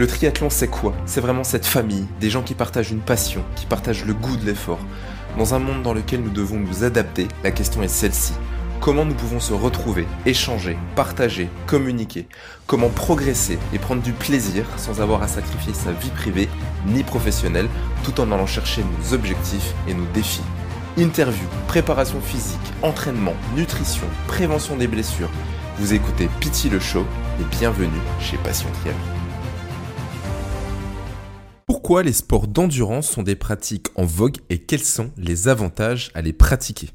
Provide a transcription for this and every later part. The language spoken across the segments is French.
Le triathlon, c'est quoi? C'est vraiment cette famille, des gens qui partagent une passion, qui partagent le goût de l'effort. Dans un monde dans lequel nous devons nous adapter, la question est celle-ci. Comment nous pouvons se retrouver, échanger, partager, communiquer? Comment progresser et prendre du plaisir sans avoir à sacrifier sa vie privée ni professionnelle tout en allant chercher nos objectifs et nos défis? Interview, préparation physique, entraînement, nutrition, prévention des blessures. Vous écoutez Pity le Show et bienvenue chez Passion Triathlon. Pourquoi les sports d'endurance sont des pratiques en vogue et quels sont les avantages à les pratiquer?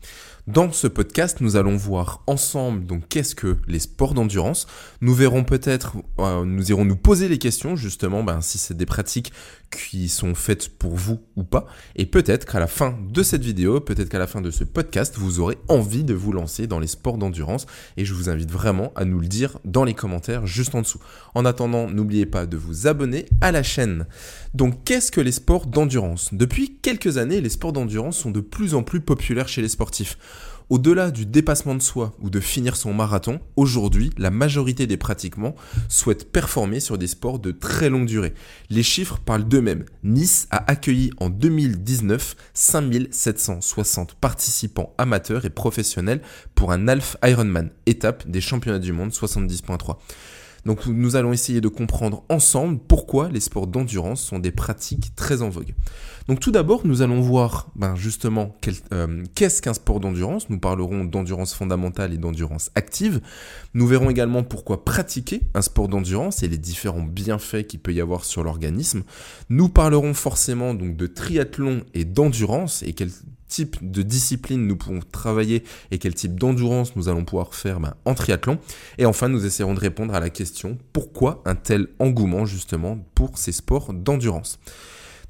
Dans ce podcast, nous allons voir ensemble donc qu'est-ce que les sports d'endurance? Nous verrons peut-être, euh, nous irons nous poser les questions justement, ben, si c'est des pratiques qui sont faites pour vous ou pas. Et peut-être qu'à la fin de cette vidéo, peut-être qu'à la fin de ce podcast, vous aurez envie de vous lancer dans les sports d'endurance. Et je vous invite vraiment à nous le dire dans les commentaires juste en dessous. En attendant, n'oubliez pas de vous abonner à la chaîne. Donc qu'est-ce que les sports d'endurance? Depuis quelques années, les sports d'endurance sont de plus en plus populaires chez les sportifs. Au-delà du dépassement de soi ou de finir son marathon, aujourd'hui, la majorité des pratiquants souhaitent performer sur des sports de très longue durée. Les chiffres parlent d'eux-mêmes. Nice a accueilli en 2019 5760 participants amateurs et professionnels pour un Half Ironman, étape des championnats du monde 70.3. Donc nous allons essayer de comprendre ensemble pourquoi les sports d'endurance sont des pratiques très en vogue. Donc tout d'abord, nous allons voir ben, justement euh, qu'est-ce qu'un sport d'endurance. Nous parlerons d'endurance fondamentale et d'endurance active. Nous verrons également pourquoi pratiquer un sport d'endurance et les différents bienfaits qu'il peut y avoir sur l'organisme. Nous parlerons forcément donc de triathlon et d'endurance et quel type de discipline nous pouvons travailler et quel type d'endurance nous allons pouvoir faire ben, en triathlon. Et enfin, nous essaierons de répondre à la question pourquoi un tel engouement justement pour ces sports d'endurance?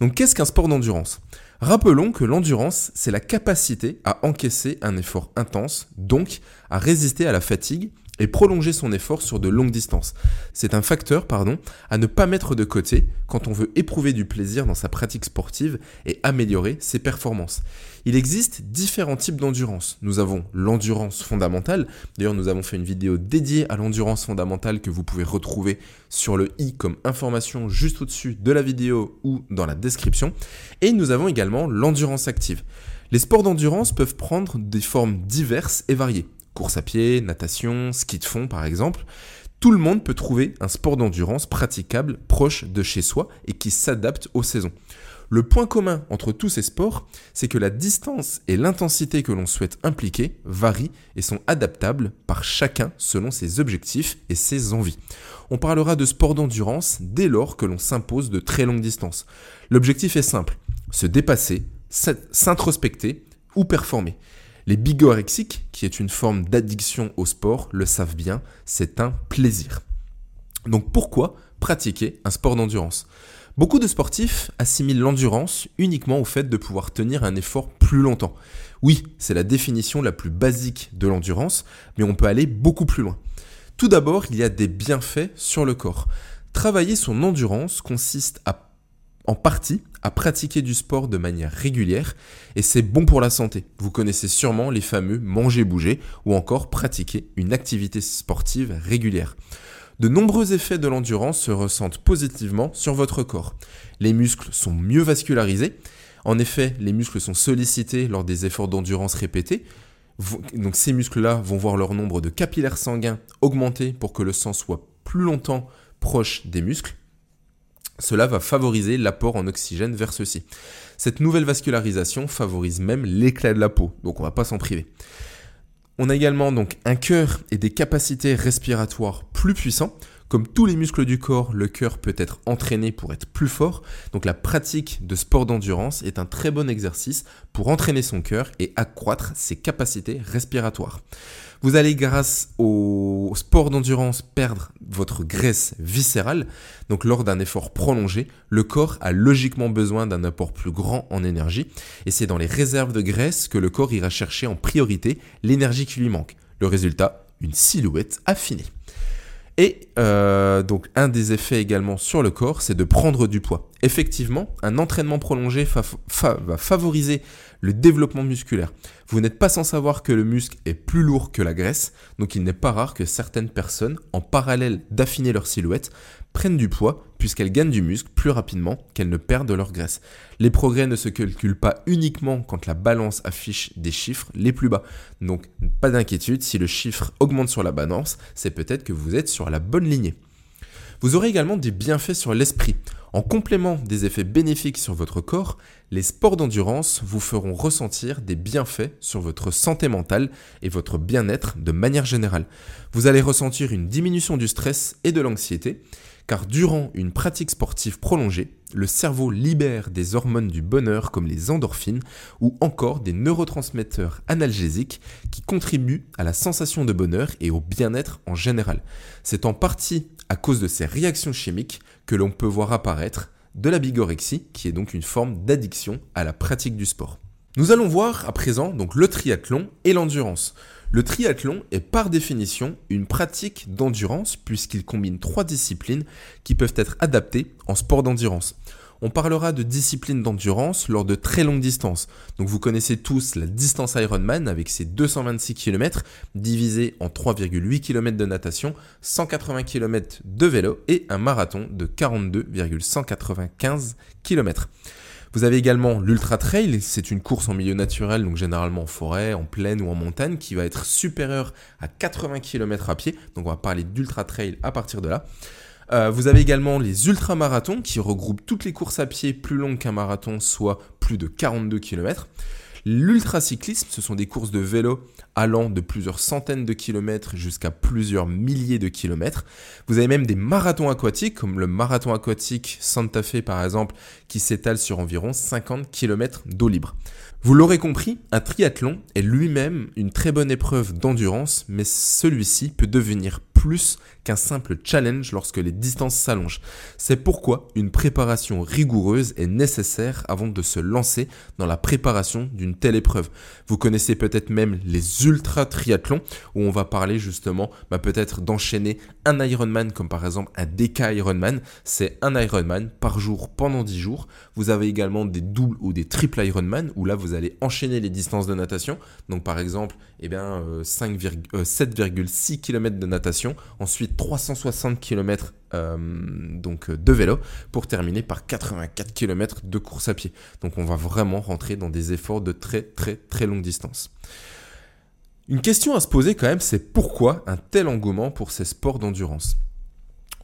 Donc qu'est-ce qu'un sport d'endurance? Rappelons que l'endurance, c'est la capacité à encaisser un effort intense, donc à résister à la fatigue et prolonger son effort sur de longues distances. C'est un facteur, pardon, à ne pas mettre de côté quand on veut éprouver du plaisir dans sa pratique sportive et améliorer ses performances. Il existe différents types d'endurance. Nous avons l'endurance fondamentale. D'ailleurs, nous avons fait une vidéo dédiée à l'endurance fondamentale que vous pouvez retrouver sur le i comme information juste au-dessus de la vidéo ou dans la description. Et nous avons également l'endurance active. Les sports d'endurance peuvent prendre des formes diverses et variées course à pied, natation, ski de fond par exemple, tout le monde peut trouver un sport d'endurance praticable proche de chez soi et qui s'adapte aux saisons. Le point commun entre tous ces sports, c'est que la distance et l'intensité que l'on souhaite impliquer varient et sont adaptables par chacun selon ses objectifs et ses envies. On parlera de sport d'endurance dès lors que l'on s'impose de très longues distances. L'objectif est simple, se dépasser, s'introspecter ou performer. Les bigorexiques, qui est une forme d'addiction au sport, le savent bien, c'est un plaisir. Donc pourquoi pratiquer un sport d'endurance? Beaucoup de sportifs assimilent l'endurance uniquement au fait de pouvoir tenir un effort plus longtemps. Oui, c'est la définition la plus basique de l'endurance, mais on peut aller beaucoup plus loin. Tout d'abord, il y a des bienfaits sur le corps. Travailler son endurance consiste à, en partie à pratiquer du sport de manière régulière et c'est bon pour la santé. Vous connaissez sûrement les fameux manger-bouger ou encore pratiquer une activité sportive régulière. De nombreux effets de l'endurance se ressentent positivement sur votre corps. Les muscles sont mieux vascularisés. En effet, les muscles sont sollicités lors des efforts d'endurance répétés. Donc ces muscles-là vont voir leur nombre de capillaires sanguins augmenter pour que le sang soit plus longtemps proche des muscles. Cela va favoriser l'apport en oxygène vers ceux-ci. Cette nouvelle vascularisation favorise même l'éclat de la peau, donc on va pas s'en priver. On a également donc un cœur et des capacités respiratoires plus puissants. Comme tous les muscles du corps, le cœur peut être entraîné pour être plus fort. Donc la pratique de sport d'endurance est un très bon exercice pour entraîner son cœur et accroître ses capacités respiratoires. Vous allez grâce au sport d'endurance perdre votre graisse viscérale. Donc lors d'un effort prolongé, le corps a logiquement besoin d'un apport plus grand en énergie. Et c'est dans les réserves de graisse que le corps ira chercher en priorité l'énergie qui lui manque. Le résultat, une silhouette affinée. Et euh, donc un des effets également sur le corps, c'est de prendre du poids. Effectivement, un entraînement prolongé va favoriser le développement musculaire. Vous n'êtes pas sans savoir que le muscle est plus lourd que la graisse, donc il n'est pas rare que certaines personnes, en parallèle d'affiner leur silhouette, prennent du poids puisqu'elles gagnent du muscle plus rapidement qu'elles ne perdent leur graisse. Les progrès ne se calculent pas uniquement quand la balance affiche des chiffres les plus bas. Donc pas d'inquiétude, si le chiffre augmente sur la balance, c'est peut-être que vous êtes sur la bonne lignée. Vous aurez également des bienfaits sur l'esprit. En complément des effets bénéfiques sur votre corps, les sports d'endurance vous feront ressentir des bienfaits sur votre santé mentale et votre bien-être de manière générale. Vous allez ressentir une diminution du stress et de l'anxiété, car durant une pratique sportive prolongée, le cerveau libère des hormones du bonheur comme les endorphines ou encore des neurotransmetteurs analgésiques qui contribuent à la sensation de bonheur et au bien-être en général. C'est en partie à cause de ces réactions chimiques que l'on peut voir apparaître de la bigorexie, qui est donc une forme d'addiction à la pratique du sport. Nous allons voir à présent donc le triathlon et l'endurance. Le triathlon est par définition une pratique d'endurance puisqu'il combine trois disciplines qui peuvent être adaptées en sport d'endurance. On parlera de discipline d'endurance lors de très longues distances. Donc vous connaissez tous la distance Ironman avec ses 226 km divisé en 3,8 km de natation, 180 km de vélo et un marathon de 42,195 km. Vous avez également l'ultra trail, c'est une course en milieu naturel, donc généralement en forêt, en plaine ou en montagne, qui va être supérieure à 80 km à pied. Donc on va parler d'ultra trail à partir de là. Euh, vous avez également les ultramarathons qui regroupent toutes les courses à pied plus longues qu'un marathon, soit plus de 42 km. L'ultracyclisme, ce sont des courses de vélo allant de plusieurs centaines de kilomètres jusqu'à plusieurs milliers de kilomètres. Vous avez même des marathons aquatiques, comme le marathon aquatique Santa Fe par exemple, qui s'étale sur environ 50 km d'eau libre. Vous l'aurez compris, un triathlon est lui-même une très bonne épreuve d'endurance, mais celui-ci peut devenir plus qu'un simple challenge lorsque les distances s'allongent. C'est pourquoi une préparation rigoureuse est nécessaire avant de se lancer dans la préparation d'une telle épreuve. Vous connaissez peut-être même les ultra triathlons où on va parler justement bah, peut-être d'enchaîner un Ironman comme par exemple un DK Ironman. C'est un Ironman par jour pendant 10 jours. Vous avez également des doubles ou des triples Ironman où là vous allez enchaîner les distances de natation. Donc par exemple, eh bien, 7,6 km de natation ensuite 360 km euh, donc de vélo pour terminer par 84 km de course à pied. Donc on va vraiment rentrer dans des efforts de très très très longue distance. Une question à se poser quand même, c'est pourquoi un tel engouement pour ces sports d'endurance?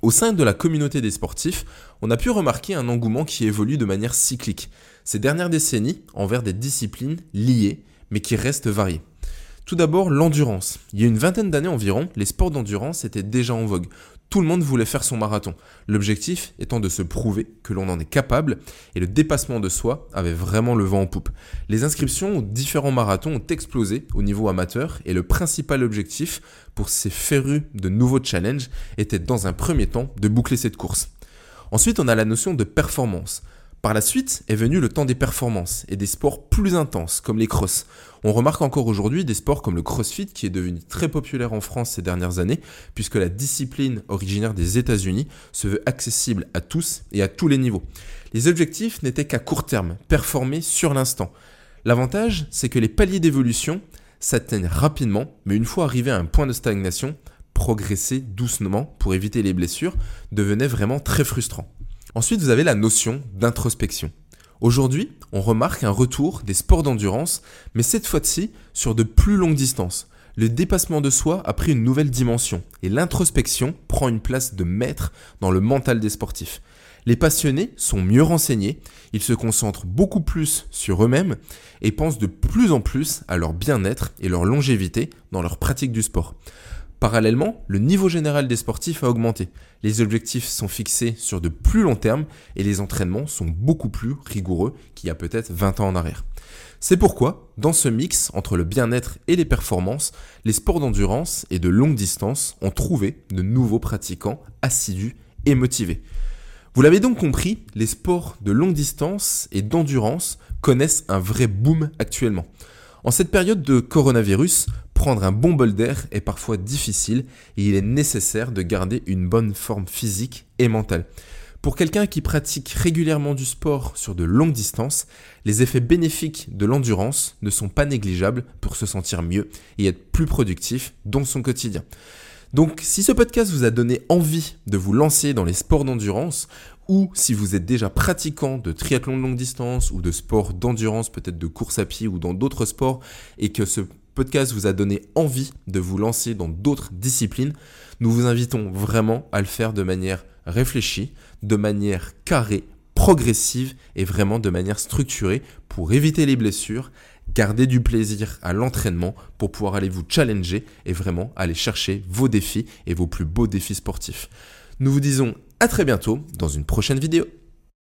Au sein de la communauté des sportifs, on a pu remarquer un engouement qui évolue de manière cyclique ces dernières décennies envers des disciplines liées mais qui restent variées. Tout d'abord, l'endurance. Il y a une vingtaine d'années environ, les sports d'endurance étaient déjà en vogue. Tout le monde voulait faire son marathon. L'objectif étant de se prouver que l'on en est capable et le dépassement de soi avait vraiment le vent en poupe. Les inscriptions aux différents marathons ont explosé au niveau amateur et le principal objectif pour ces férus de nouveaux challenges était dans un premier temps de boucler cette course. Ensuite, on a la notion de performance. Par la suite est venu le temps des performances et des sports plus intenses comme les crosses. On remarque encore aujourd'hui des sports comme le crossfit qui est devenu très populaire en France ces dernières années puisque la discipline originaire des États-Unis se veut accessible à tous et à tous les niveaux. Les objectifs n'étaient qu'à court terme, performer sur l'instant. L'avantage, c'est que les paliers d'évolution s'atteignent rapidement, mais une fois arrivé à un point de stagnation, progresser doucement pour éviter les blessures devenait vraiment très frustrant. Ensuite, vous avez la notion d'introspection. Aujourd'hui, on remarque un retour des sports d'endurance, mais cette fois-ci sur de plus longues distances. Le dépassement de soi a pris une nouvelle dimension et l'introspection prend une place de maître dans le mental des sportifs. Les passionnés sont mieux renseignés, ils se concentrent beaucoup plus sur eux-mêmes et pensent de plus en plus à leur bien-être et leur longévité dans leur pratique du sport. Parallèlement, le niveau général des sportifs a augmenté. Les objectifs sont fixés sur de plus long terme et les entraînements sont beaucoup plus rigoureux qu'il y a peut-être 20 ans en arrière. C'est pourquoi, dans ce mix entre le bien-être et les performances, les sports d'endurance et de longue distance ont trouvé de nouveaux pratiquants assidus et motivés. Vous l'avez donc compris, les sports de longue distance et d'endurance connaissent un vrai boom actuellement. En cette période de coronavirus, prendre un bon bol d'air est parfois difficile et il est nécessaire de garder une bonne forme physique et mentale. Pour quelqu'un qui pratique régulièrement du sport sur de longues distances, les effets bénéfiques de l'endurance ne sont pas négligeables pour se sentir mieux et être plus productif dans son quotidien. Donc si ce podcast vous a donné envie de vous lancer dans les sports d'endurance, ou si vous êtes déjà pratiquant de triathlon de longue distance ou de sport d'endurance, peut-être de course à pied ou dans d'autres sports, et que ce podcast vous a donné envie de vous lancer dans d'autres disciplines, nous vous invitons vraiment à le faire de manière réfléchie, de manière carrée, progressive et vraiment de manière structurée pour éviter les blessures, garder du plaisir à l'entraînement pour pouvoir aller vous challenger et vraiment aller chercher vos défis et vos plus beaux défis sportifs. Nous vous disons à très bientôt dans une prochaine vidéo.